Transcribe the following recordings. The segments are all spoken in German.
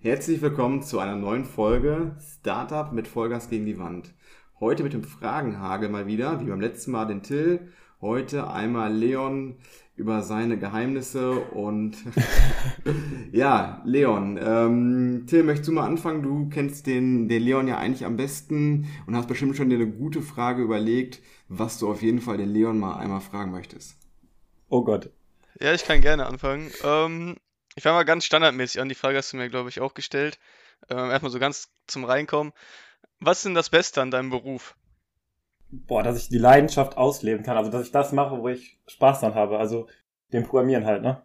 Herzlich willkommen zu einer neuen Folge Startup mit Vollgas gegen die Wand. Heute mit dem Fragenhagel mal wieder, wie beim letzten Mal den Till. Heute einmal Leon über seine Geheimnisse und ja, Leon, ähm, Till, möchtest du mal anfangen? Du kennst den, den Leon ja eigentlich am besten und hast bestimmt schon dir eine gute Frage überlegt, was du auf jeden Fall den Leon mal einmal fragen möchtest. Oh Gott. Ja, ich kann gerne anfangen. Ähm, ich fange mal ganz standardmäßig an. Die Frage hast du mir, glaube ich, auch gestellt. Ähm, erstmal so ganz zum Reinkommen. Was ist denn das Beste an deinem Beruf? Boah, dass ich die Leidenschaft ausleben kann. Also, dass ich das mache, wo ich Spaß dran habe. Also, dem Programmieren halt, ne?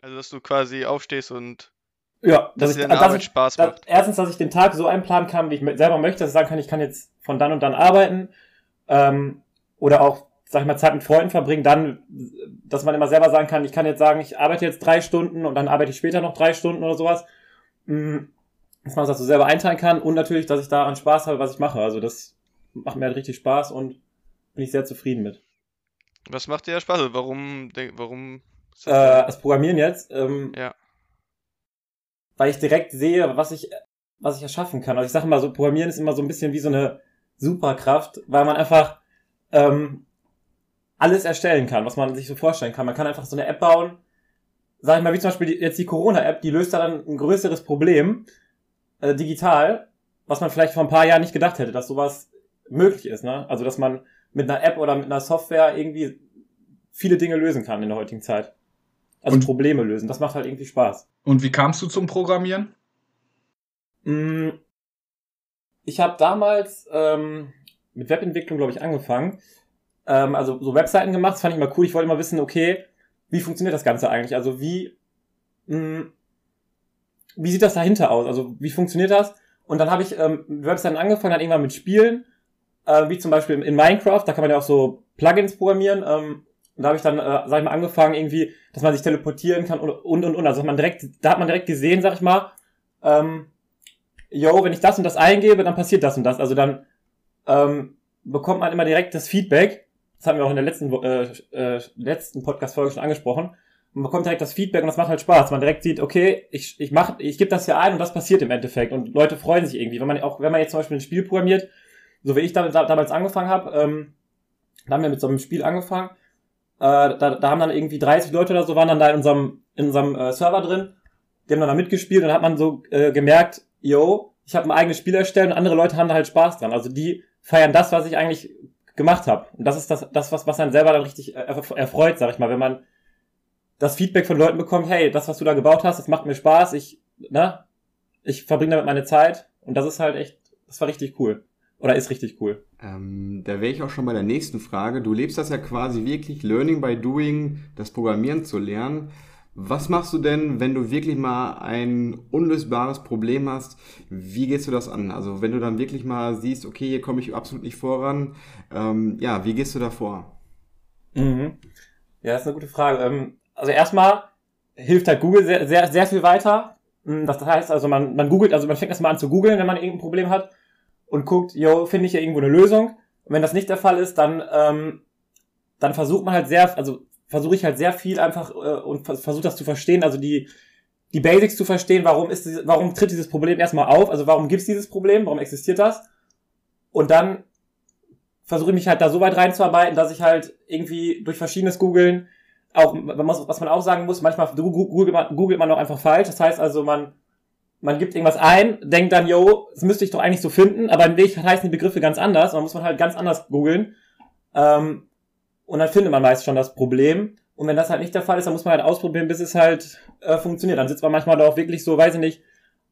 Also, dass du quasi aufstehst und ja, dass, dass ich, dass Arbeit ich, Spaß dass, macht. Erstens, dass ich den Tag so einplanen kann, wie ich selber möchte, dass ich sagen kann, ich kann jetzt von dann und dann arbeiten. Ähm, oder auch, sag ich mal, Zeit mit Freunden verbringen, dann, dass man immer selber sagen kann, ich kann jetzt sagen, ich arbeite jetzt drei Stunden und dann arbeite ich später noch drei Stunden oder sowas. Mhm. Dass man das so selber einteilen kann und natürlich, dass ich daran Spaß habe, was ich mache. Also das macht mir halt richtig Spaß und bin ich sehr zufrieden mit. Was macht dir Spaß? Warum, warum? Äh, das Programmieren jetzt? Ähm, ja. Weil ich direkt sehe, was ich, was ich erschaffen kann. Also ich sage immer so, Programmieren ist immer so ein bisschen wie so eine Superkraft, weil man einfach ähm, alles erstellen kann, was man sich so vorstellen kann. Man kann einfach so eine App bauen, sag ich mal, wie zum Beispiel jetzt die Corona-App, die löst dann ein größeres Problem äh, digital, was man vielleicht vor ein paar Jahren nicht gedacht hätte, dass sowas möglich ist. Ne? Also dass man mit einer App oder mit einer Software irgendwie viele Dinge lösen kann in der heutigen Zeit. Also und, Probleme lösen. Das macht halt irgendwie Spaß. Und wie kamst du zum Programmieren? Mm, ich habe damals ähm, mit Webentwicklung, glaube ich, angefangen. Ähm, also so Webseiten gemacht, das fand ich immer cool. Ich wollte immer wissen, okay, wie funktioniert das Ganze eigentlich? Also wie, mh, mm, wie sieht das dahinter aus? Also wie funktioniert das? Und dann habe ich ähm, Webseiten angefangen, dann irgendwann mit Spielen, äh, wie zum Beispiel in Minecraft, da kann man ja auch so Plugins programmieren. Ähm, und da habe ich dann, äh, sag ich mal, angefangen irgendwie, dass man sich teleportieren kann und und und. und. Also man direkt, da hat man direkt gesehen, sag ich mal, ähm, yo, wenn ich das und das eingebe, dann passiert das und das. Also dann ähm, bekommt man immer direkt das Feedback. Das hatten wir auch in der letzten, äh, äh, letzten Podcast-Folge schon angesprochen. Man bekommt direkt das Feedback und das macht halt Spaß. Man direkt sieht, okay, ich, ich mach, ich gebe das hier ein und das passiert im Endeffekt. Und Leute freuen sich irgendwie. Wenn man auch, wenn man jetzt zum Beispiel ein Spiel programmiert, so wie ich damit, damals angefangen habe, ähm, da haben wir mit so einem Spiel angefangen. Äh, da, da haben dann irgendwie 30 Leute oder so waren dann da in unserem, in unserem äh, Server drin. Die haben dann da mitgespielt und dann hat man so äh, gemerkt, yo, ich habe ein eigenes Spiel erstellt und andere Leute haben da halt Spaß dran. Also die feiern das, was ich eigentlich gemacht habe. Und das ist das, das was, was einen selber dann richtig erfreut, sag ich mal, wenn man das Feedback von Leuten bekommt, hey, das, was du da gebaut hast, das macht mir Spaß, ich, ne, ich verbringe damit meine Zeit und das ist halt echt, das war richtig cool. Oder ist richtig cool. Ähm, da wäre ich auch schon bei der nächsten Frage. Du lebst das ja quasi wirklich Learning by Doing, das Programmieren zu lernen. Was machst du denn, wenn du wirklich mal ein unlösbares Problem hast? Wie gehst du das an? Also wenn du dann wirklich mal siehst, okay, hier komme ich absolut nicht voran, ähm, ja, wie gehst du da vor? Mhm. Ja, das ist eine gute Frage. Ähm, also erstmal hilft halt Google sehr, sehr, sehr viel weiter. Mhm, das heißt also, man, man googelt, also man fängt erstmal an zu googeln, wenn man irgendein Problem hat und guckt, yo, finde ich hier irgendwo eine Lösung? Und wenn das nicht der Fall ist, dann, ähm, dann versucht man halt sehr, also versuche ich halt sehr viel einfach äh, und versuche das zu verstehen, also die die Basics zu verstehen, warum ist warum tritt dieses Problem erstmal auf, also warum gibt es dieses Problem, warum existiert das? Und dann versuche ich mich halt da so weit reinzuarbeiten, dass ich halt irgendwie durch verschiedenes Googeln auch, was man auch sagen muss, manchmal googelt man, googelt man auch einfach falsch. Das heißt also, man, man gibt irgendwas ein, denkt dann, yo, das müsste ich doch eigentlich so finden, aber in Weg heißen die Begriffe ganz anders. Man muss man halt ganz anders googeln. Ähm, und dann findet man meist schon das Problem. Und wenn das halt nicht der Fall ist, dann muss man halt ausprobieren, bis es halt äh, funktioniert. Dann sitzt man manchmal da auch wirklich so, weiß ich nicht,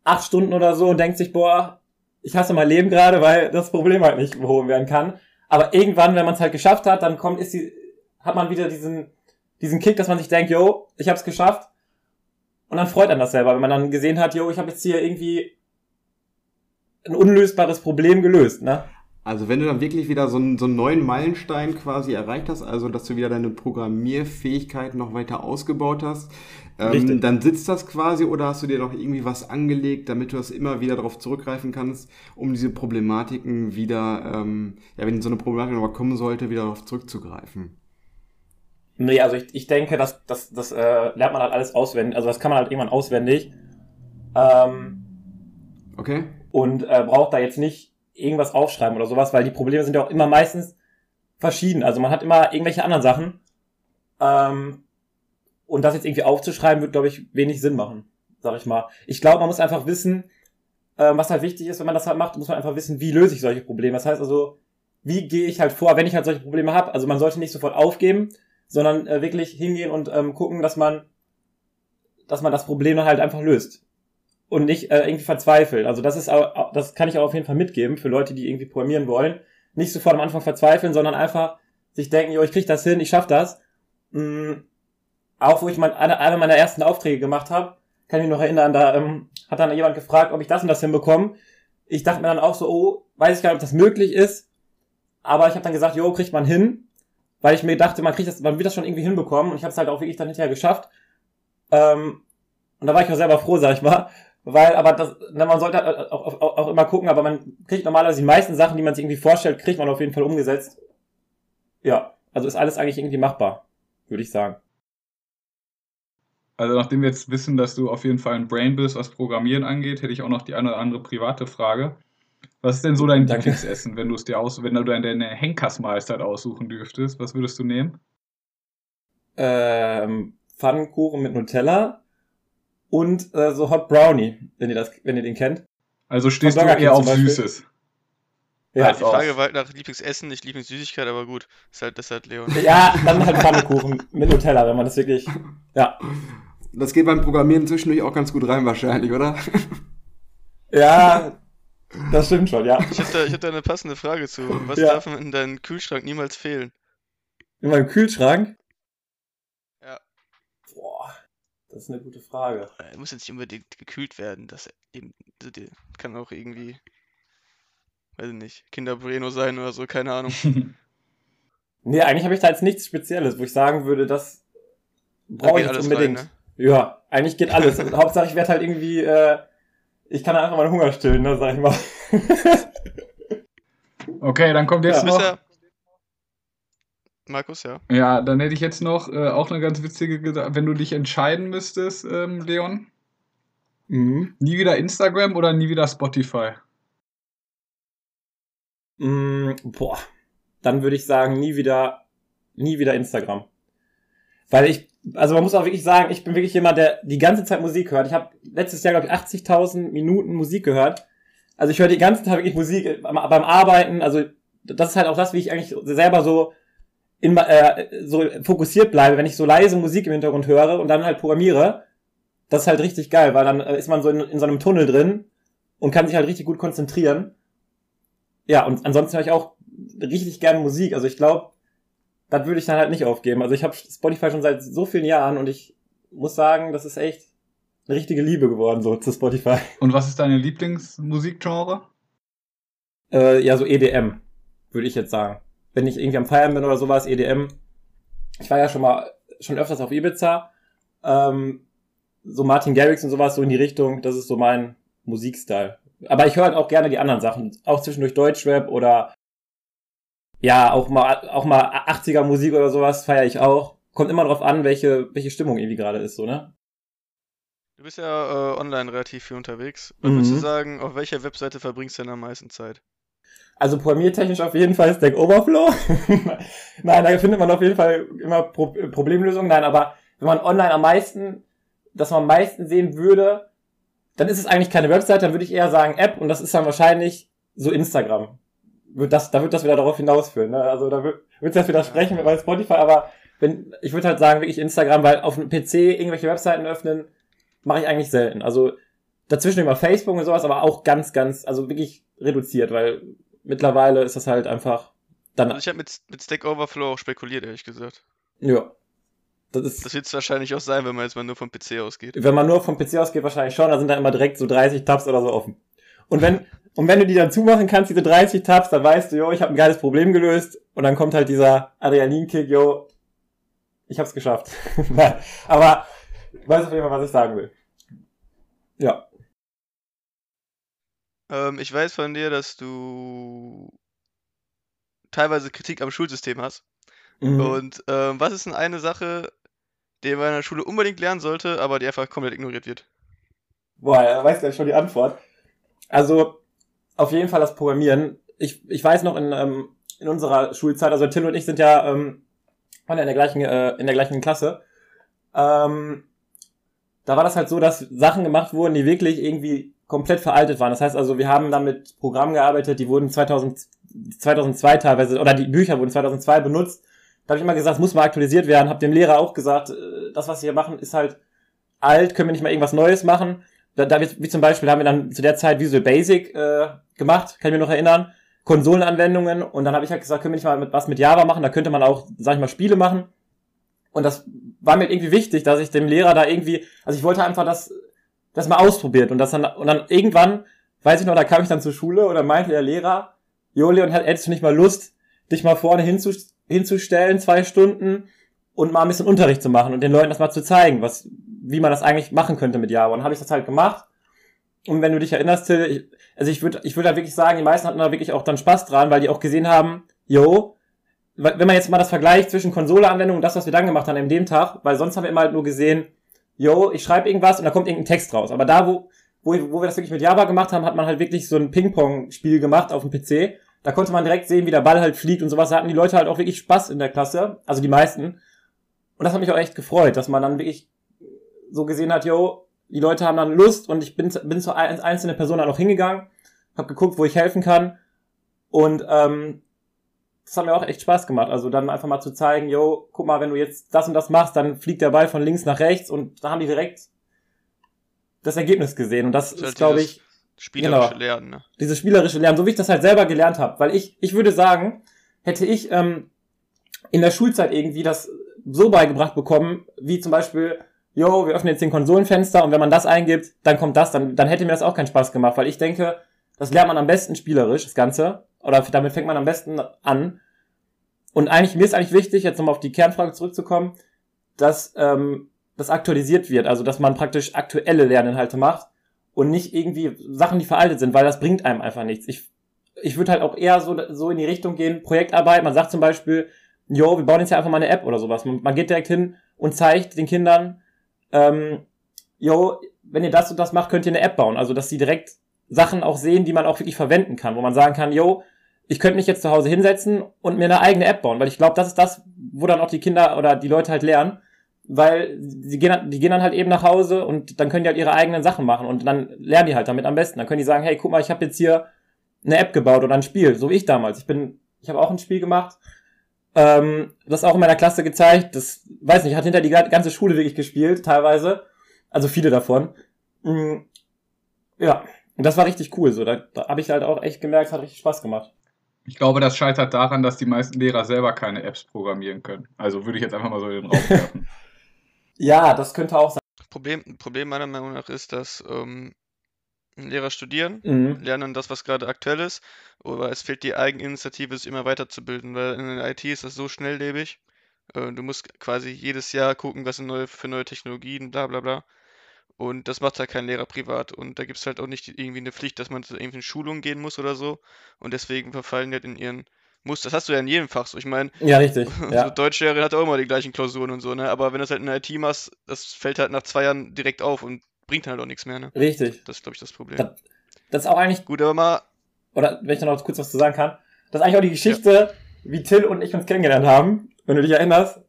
acht Stunden oder so und denkt sich, boah, ich hasse mein Leben gerade, weil das Problem halt nicht behoben werden kann. Aber irgendwann, wenn man es halt geschafft hat, dann kommt, ist die, hat man wieder diesen, diesen Kick, dass man sich denkt, yo, ich hab's geschafft. Und dann freut man das selber, wenn man dann gesehen hat, yo, ich habe jetzt hier irgendwie ein unlösbares Problem gelöst, ne? Also wenn du dann wirklich wieder so einen, so einen neuen Meilenstein quasi erreicht hast, also dass du wieder deine Programmierfähigkeit noch weiter ausgebaut hast, ähm, dann sitzt das quasi oder hast du dir noch irgendwie was angelegt, damit du das immer wieder darauf zurückgreifen kannst, um diese Problematiken wieder, ähm, ja, wenn so eine Problematik nochmal kommen sollte, wieder darauf zurückzugreifen? Nee, also ich, ich denke, das, das, das äh, lernt man halt alles auswendig, also das kann man halt irgendwann auswendig. Ähm, Okay. und äh, braucht da jetzt nicht irgendwas aufschreiben oder sowas, weil die Probleme sind ja auch immer meistens verschieden. Also man hat immer irgendwelche anderen Sachen. Ähm, und das jetzt irgendwie aufzuschreiben, wird, glaube ich, wenig Sinn machen, sag ich mal. Ich glaube, man muss einfach wissen, ähm, was halt wichtig ist, wenn man das halt macht, muss man einfach wissen, wie löse ich solche Probleme. Das heißt also, wie gehe ich halt vor, wenn ich halt solche Probleme habe. Also man sollte nicht sofort aufgeben, sondern äh, wirklich hingehen und ähm, gucken, dass man, dass man das Problem dann halt einfach löst und nicht äh, irgendwie verzweifelt. Also das ist auch, das kann ich auch auf jeden Fall mitgeben für Leute, die irgendwie programmieren wollen. Nicht sofort am Anfang verzweifeln, sondern einfach sich denken, jo, ich krieg das hin, ich schaff das. Mm, auch wo ich mein, eine, eine meiner ersten Aufträge gemacht habe, kann ich mich noch erinnern, da ähm, hat dann jemand gefragt, ob ich das und das hinbekomme. Ich dachte mir dann auch so, oh, weiß ich gar nicht, ob das möglich ist. Aber ich habe dann gesagt, jo, kriegt man hin, weil ich mir dachte, man kriegt das, man wird das schon irgendwie hinbekommen. Und ich habe es halt auch wirklich dann hinterher geschafft. Ähm, und da war ich auch selber froh, sag ich mal. Weil, aber das, na, man sollte halt auch, auch, auch immer gucken, aber man kriegt normalerweise die meisten Sachen, die man sich irgendwie vorstellt, kriegt man auf jeden Fall umgesetzt. Ja, also ist alles eigentlich irgendwie machbar, würde ich sagen. Also nachdem wir jetzt wissen, dass du auf jeden Fall ein Brain bist, was Programmieren angeht, hätte ich auch noch die eine oder andere private Frage. Was ist denn so dein Danke. Lieblingsessen, wenn du es dir aus, wenn du deine Henkersmahlzeit aussuchen dürftest? Was würdest du nehmen? Ähm, Pfannkuchen mit Nutella und äh, so Hot Brownie, wenn ihr das, wenn ihr den kennt. Also stehst du eher auf. Süßes. Ja, Als Die. Frage war halt nach Lieblingsessen, nicht Lieblingssüßigkeit, aber gut. Ist halt, das ist halt Leon. ja, dann halt Pfannkuchen mit Nutella, wenn man das wirklich, ja. Das geht beim Programmieren zwischendurch auch ganz gut rein wahrscheinlich, oder? Ja, das stimmt schon, ja. Ich hätte, ich hätte eine passende Frage zu. Was Ja. darf in deinem Kühlschrank niemals fehlen? In meinem Kühlschrank? Ja. Boah, das ist eine gute Frage. Er muss jetzt nicht unbedingt gekühlt werden. Das eben, also kann auch irgendwie, weiß ich nicht, Kinder Bueno sein oder so, keine Ahnung. Nee, eigentlich habe ich da jetzt nichts Spezielles, wo ich sagen würde, das Da brauche ich jetzt unbedingt. rein, ne? Ja, eigentlich geht alles. Hauptsache, ich werde halt irgendwie, äh, ich kann einfach meinen Hunger stillen, ne, sag ich mal. Okay, dann kommt jetzt Ja. Noch. Ja. Markus, ja. Ja, dann hätte ich jetzt noch äh, auch eine ganz witzige, wenn du dich entscheiden müsstest, ähm, Leon, Mhm. nie wieder Instagram oder nie wieder Spotify? Mm, boah, dann würde ich sagen, nie wieder, nie wieder Instagram. Weil ich, also man muss auch wirklich sagen, ich bin wirklich jemand, der die ganze Zeit Musik hört. Ich habe letztes Jahr, glaube ich, 80.000 Minuten Musik gehört. Also ich höre die ganze Zeit wirklich Musik äh, beim, beim Arbeiten. Also das ist halt auch das, wie ich eigentlich selber so in, äh, so fokussiert bleibe, wenn ich so leise Musik im Hintergrund höre und dann halt programmiere. Das ist halt richtig geil, weil dann äh, ist man so in, in so einem Tunnel drin und kann sich halt richtig gut konzentrieren. Ja, und ansonsten höre ich auch richtig gerne Musik. Also ich glaube, das würde ich dann halt nicht aufgeben. Also ich habe Spotify schon seit so vielen Jahren und ich muss sagen, das ist echt eine richtige Liebe geworden so zu Spotify. Und was ist deine Lieblingsmusikgenre? Äh, ja, so EDM, würde ich jetzt sagen. Wenn ich irgendwie am Feiern bin oder sowas, EDM. Ich war ja schon mal, schon öfters auf Ibiza. Ähm, so Martin Garrix und sowas, so in die Richtung, das ist so mein Musikstyle. Aber ich höre halt auch gerne die anderen Sachen. Auch zwischendurch Deutschrap oder ja, auch mal, auch mal 80er Musik oder sowas feiere ich auch. Kommt immer drauf an, welche, welche Stimmung irgendwie gerade ist, so, ne? Du bist ja äh, online relativ viel unterwegs. Was würdest du Mhm. sagen, auf welcher Webseite verbringst du denn am meisten Zeit? Also programmiertechnisch auf jeden Fall Stack Overflow. Nein, da findet man auf jeden Fall immer Pro Problemlösungen. Nein, aber wenn man online am meisten, das man am meisten sehen würde, dann ist es eigentlich keine Website, dann würde ich eher sagen App und das ist dann wahrscheinlich so Instagram. Wird das, da wird das wieder darauf hinausführen. Ne? Also da wird es jetzt widersprechen bei Spotify, aber wenn, ich würde halt sagen, wirklich Instagram, weil auf dem PC irgendwelche Webseiten öffnen, mache ich eigentlich selten. Also dazwischen immer Facebook und sowas, aber auch ganz, ganz, also wirklich reduziert, weil mittlerweile ist das halt einfach dann, Also ich habe mit, mit Stack Overflow auch spekuliert, ehrlich gesagt. ja. Das ist, Das wird es wahrscheinlich auch sein, wenn man jetzt mal nur vom PC ausgeht. wenn man nur vom PC ausgeht, wahrscheinlich schon, da sind dann immer direkt so 30 Tabs oder so offen. Und wenn, und wenn du die dann zumachen kannst, diese 30 Tabs, dann weißt du, jo, ich habe ein geiles Problem gelöst. Und dann kommt halt dieser Adrenalin-Kick, jo, ich hab's geschafft. Aber weißt auf jeden Fall, was ich sagen will. Ja. Ähm, ich weiß von dir, dass du teilweise Kritik am Schulsystem hast. Mhm. Und ähm, was ist denn eine Sache, die man in der Schule unbedingt lernen sollte, aber die einfach komplett ignoriert wird? Boah, er weiß gleich schon die Antwort. Also, auf jeden Fall das Programmieren. Ich, ich weiß noch in, ähm, in unserer Schulzeit, also Till und ich sind ja, ähm, waren ja in der gleichen, äh, in der gleichen Klasse. Ähm, da war das halt so, dass Sachen gemacht wurden, die wirklich irgendwie komplett veraltet waren. Das heißt also, wir haben da mit Programmen gearbeitet, die wurden 2000, 2002 teilweise, oder die Bücher wurden 2002 benutzt. Da habe ich immer gesagt, es muss mal aktualisiert werden. Hab dem Lehrer auch gesagt, äh, das, was wir machen, ist halt alt, können wir nicht mal irgendwas Neues machen. Da, da wie zum Beispiel haben wir dann zu der Zeit Visual Basic äh, gemacht, kann ich mir noch erinnern. Konsolenanwendungen und dann habe ich halt gesagt, können wir nicht mal mit, was mit Java machen, da könnte man auch, sag ich mal, Spiele machen. Und das war mir irgendwie wichtig, dass ich dem Lehrer da irgendwie, also ich wollte einfach das, das mal ausprobiert und das dann, und dann irgendwann, weiß ich noch, da kam ich dann zur Schule und dann meinte der Lehrer, Joli, und hättest du nicht mal Lust, dich mal vorne hinzu, hinzustellen, zwei Stunden und mal ein bisschen Unterricht zu machen und den Leuten das mal zu zeigen, was, wie man das eigentlich machen könnte mit Java. Und habe ich das halt gemacht. Und wenn du dich erinnerst, Till, ich, also ich würde ich würde da wirklich sagen, die meisten hatten da wirklich auch dann Spaß dran, weil die auch gesehen haben, yo, wenn man jetzt mal das vergleicht zwischen Konsoleanwendung und das, was wir dann gemacht haben in dem Tag, weil sonst haben wir immer halt nur gesehen, yo, ich schreibe irgendwas und da kommt irgendein Text raus. Aber da, wo, wo, wo wir das wirklich mit Java gemacht haben, hat man halt wirklich so ein Ping-Pong-Spiel gemacht auf dem PC. Da konnte man direkt sehen, wie der Ball halt fliegt und sowas. Da hatten die Leute halt auch wirklich Spaß in der Klasse, also die meisten. Und das hat mich auch echt gefreut, dass man dann wirklich so gesehen hat, yo, die Leute haben dann Lust und ich bin, bin zu einzelne Personen dann auch hingegangen, habe geguckt, wo ich helfen kann und ähm, das hat mir auch echt Spaß gemacht. Also dann einfach mal zu zeigen, yo, guck mal, wenn du jetzt das und das machst, dann fliegt der Ball von links nach rechts und da haben die direkt das Ergebnis gesehen und das, das ist, halt glaube ich, spielerische genau, Lernen. Ne? Dieses spielerische Lernen, so wie ich das halt selber gelernt habe, weil ich, ich würde sagen, hätte ich ähm, in der Schulzeit irgendwie das so beigebracht bekommen, wie zum Beispiel yo, wir öffnen jetzt den Konsolenfenster und wenn man das eingibt, dann kommt das, dann, dann hätte mir das auch keinen Spaß gemacht, weil ich denke, das lernt man am besten spielerisch, das Ganze. Oder damit fängt man am besten an. Und eigentlich, mir ist eigentlich wichtig, jetzt nochmal auf die Kernfrage zurückzukommen, dass ähm, das aktualisiert wird, also dass man praktisch aktuelle Lerninhalte macht und nicht irgendwie Sachen, die veraltet sind, weil das bringt einem einfach nichts. Ich, ich würde halt auch eher so, so in die Richtung gehen, Projektarbeit, man sagt zum Beispiel, yo, wir bauen jetzt ja einfach mal eine App oder sowas. Man, man geht direkt hin und zeigt den Kindern, ähm, yo, wenn ihr das und das macht, könnt ihr eine App bauen. Also, dass sie direkt Sachen auch sehen, die man auch wirklich verwenden kann, wo man sagen kann, yo, ich könnte mich jetzt zu Hause hinsetzen und mir eine eigene App bauen, weil ich glaube, das ist das, wo dann auch die Kinder oder die Leute halt lernen, weil die gehen, die gehen dann halt eben nach Hause und dann können die halt ihre eigenen Sachen machen und dann lernen die halt damit am besten. Dann können die sagen, hey, guck mal, ich habe jetzt hier eine App gebaut oder ein Spiel, so wie ich damals. Ich bin, ich habe auch ein Spiel gemacht ähm, das auch in meiner Klasse gezeigt. Das, weiß nicht, hat hinter die ganze Schule wirklich gespielt, teilweise. Also viele davon. Mhm. Ja, und das war richtig cool. So, da, da habe ich halt auch echt gemerkt, es hat richtig Spaß gemacht. Ich glaube, das scheitert daran, dass die meisten Lehrer selber keine Apps programmieren können. Also würde ich jetzt einfach mal so in den Raum werfen. ja, das könnte auch sein. Problem, Problem meiner Meinung nach ist, dass ähm, Lehrer studieren, mhm. lernen das, was gerade aktuell ist, aber es fehlt die Eigeninitiative, sich immer weiterzubilden, weil in der IT ist das so schnelllebig. Äh, du musst quasi jedes Jahr gucken, was sind neue, für neue Technologien, bla bla bla. Und das macht halt kein Lehrer privat. Und da gibt es halt auch nicht irgendwie eine Pflicht, dass man zu irgendwie in Schulung gehen muss oder so. Und deswegen verfallen die halt in ihren Muster. Das hast du ja in jedem Fach so. Ich meine, ja, richtig. Ja. So Deutschlehrerin hat auch immer die gleichen Klausuren und so, ne? Aber wenn du das halt in der IT machst, das fällt halt nach zwei Jahren direkt auf und bringt halt auch nichts mehr, ne? Richtig. Das ist, glaube ich, das Problem. Das, das, ist auch eigentlich. Gut, aber mal. Oder wenn ich da noch kurz was zu sagen kann. Das ist eigentlich auch die Geschichte, ja. wie Till und ich uns kennengelernt haben, wenn du dich erinnerst.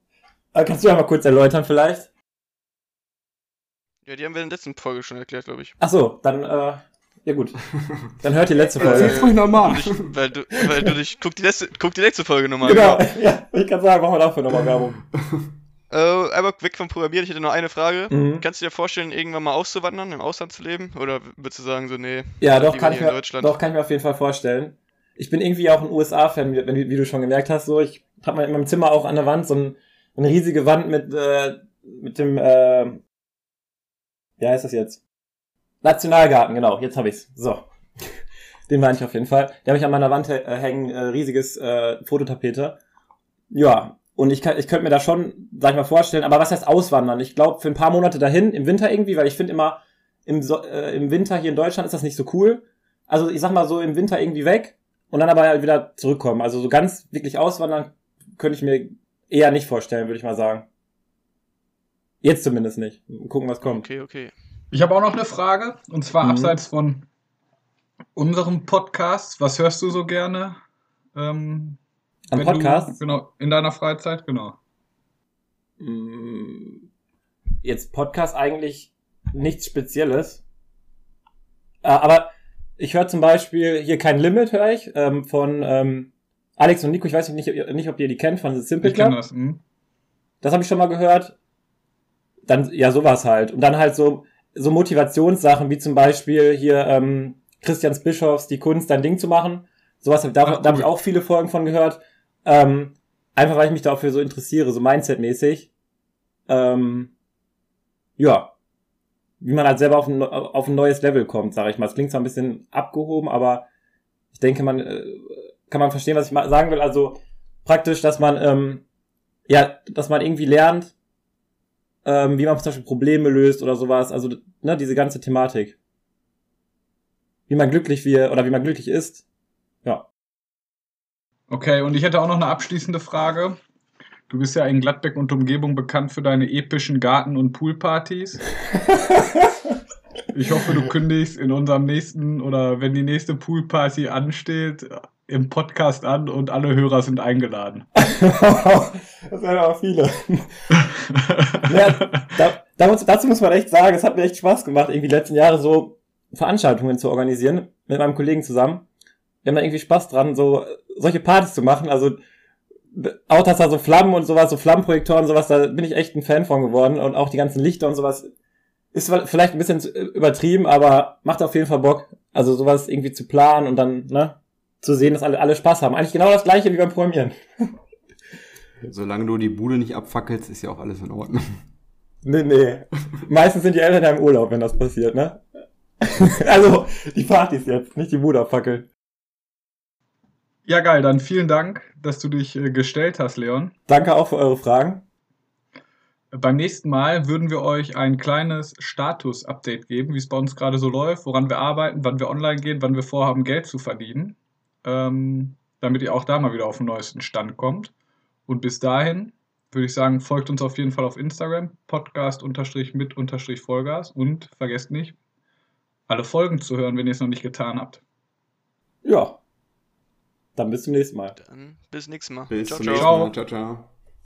Äh, kannst du ja mal kurz erläutern, vielleicht? Ja, die haben wir in der letzten Folge schon erklärt, glaube ich. Ach so, dann, äh, ja gut. Dann hört die letzte Folge. Erzähl's ruhig nochmal. Weil du, weil du dich, guck die letzte, guck die letzte Folge nochmal. Genau, ja, ich kann sagen, machen wir dafür nochmal Werbung. Äh, einmal weg vom Programmieren, ich hätte noch eine Frage. Mhm. Kannst du dir vorstellen, irgendwann mal auszuwandern, im Ausland zu leben? Oder würdest du sagen, so, nee? Ja, doch kann, ich mir, doch, kann ich mir auf jeden Fall vorstellen. Ich bin irgendwie auch ein USA-Fan, wie, wie, du schon gemerkt hast. So, ich habe in meinem Zimmer auch an der Wand so ein, eine riesige Wand mit, äh, mit dem, äh, wie heißt das jetzt? Nationalgarten, genau, jetzt habe ich's. So. Den meine ich auf jeden Fall. Den habe ich an meiner Wand äh, hängen, äh, riesiges äh, Fototapete. Ja, und ich, kann, ich könnte mir da schon, sag ich mal, vorstellen, aber was heißt auswandern? Ich glaube, für ein paar Monate dahin, im Winter irgendwie, weil ich finde immer, im, so äh, im Winter hier in Deutschland ist das nicht so cool. Also ich sag mal so, im Winter irgendwie weg und dann aber halt wieder zurückkommen. Also so ganz wirklich auswandern könnte ich mir eher nicht vorstellen, würde ich mal sagen. Jetzt zumindest nicht. Gucken, was kommt. Okay, okay. Ich habe auch noch eine Frage, und zwar mhm. abseits von unserem Podcast. Was hörst du so gerne? Ähm, Am Podcast? Du, genau, in deiner Freizeit, genau. Mm, jetzt Podcast eigentlich nichts Spezielles. Äh, aber ich höre zum Beispiel hier kein Limit, höre ich, ähm, von ähm, Alex und Nico. Ich weiß nicht, nicht, ob ihr die kennt, von The Simple Club. Ich das, hm. das habe ich schon mal gehört. Dann, ja, sowas halt. Und dann halt so, so Motivationssachen, wie zum Beispiel hier ähm, Christians Bischofs, die Kunst, dein Ding zu machen. Sowas, da, Ach, da habe ich auch viele Folgen von gehört. Ähm, einfach weil ich mich dafür so interessiere, so Mindset-mäßig. Ähm, ja, wie man halt selber auf ein, auf ein neues Level kommt, sage ich mal. Es klingt zwar ein bisschen abgehoben, aber ich denke, man äh, kann man verstehen, was ich mal sagen will. Also praktisch, dass man ähm, ja, dass man irgendwie lernt, ähm, wie man zum Beispiel Probleme löst oder sowas. Also ne, diese ganze Thematik, wie man glücklich wird oder wie man glücklich ist. Ja. Okay, und ich hätte auch noch eine abschließende Frage. Du bist ja in Gladbeck und Umgebung bekannt für deine epischen Garten- und Poolpartys. Ich hoffe, du kündigst in unserem nächsten oder wenn die nächste Poolparty ansteht, im Podcast an und alle Hörer sind eingeladen. das wären aber viele. ja, da, dazu muss man echt sagen, es hat mir echt Spaß gemacht, irgendwie die letzten Jahre so Veranstaltungen zu organisieren mit meinem Kollegen zusammen. Wir haben da irgendwie Spaß dran, so solche Partys zu machen. Also auch dass da so Flammen und sowas, so Flammenprojektoren und sowas, da bin ich echt ein Fan von geworden. Und auch die ganzen Lichter und sowas ist vielleicht ein bisschen übertrieben, aber macht auf jeden Fall Bock. Also sowas irgendwie zu planen und dann, ne, zu sehen, dass alle, alle Spaß haben. Eigentlich genau das gleiche wie beim Programmieren. Solange du die Bude nicht abfackelst, ist ja auch alles in Ordnung. Nee, nee. Meistens sind die Eltern ja im Urlaub, wenn das passiert, ne? also, die Partys jetzt, nicht die Bude abfackeln. Ja, geil, dann vielen Dank, dass du dich äh, gestellt hast, Leon. Danke auch für eure Fragen. Beim nächsten Mal würden wir euch ein kleines Status-Update geben, wie es bei uns gerade so läuft, woran wir arbeiten, wann wir online gehen, wann wir vorhaben, Geld zu verdienen, ähm, damit ihr auch da mal wieder auf den neuesten Stand kommt. Und bis dahin würde ich sagen, folgt uns auf jeden Fall auf Instagram, podcast-mit-vollgas und vergesst nicht, alle Folgen zu hören, wenn ihr es noch nicht getan habt. Ja, dann bis zum nächsten Mal. Dann bis nächstes Mal. Bis ciao, zum ciao. nächsten Mal. Ciao, ciao.